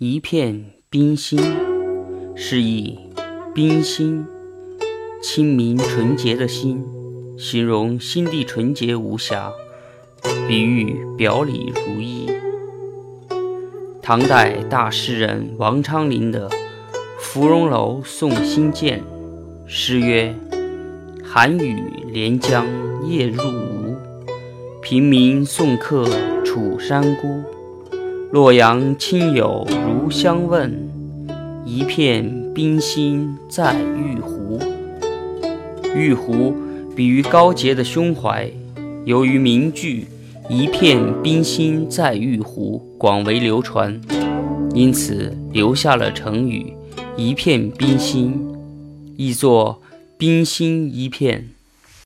一片冰心，是以冰心，清明纯洁的心，形容心地纯洁无瑕，比喻表里如一。唐代大诗人王昌龄的《芙蓉楼送辛渐》诗曰：“寒雨连江夜入吴，平明送客楚山孤。”洛阳亲友如相问，一片冰心在玉壶。玉壶比喻高洁的胸怀。由于名句“一片冰心在玉壶”广为流传，因此留下了成语“一片冰心”，译作“冰心一片”。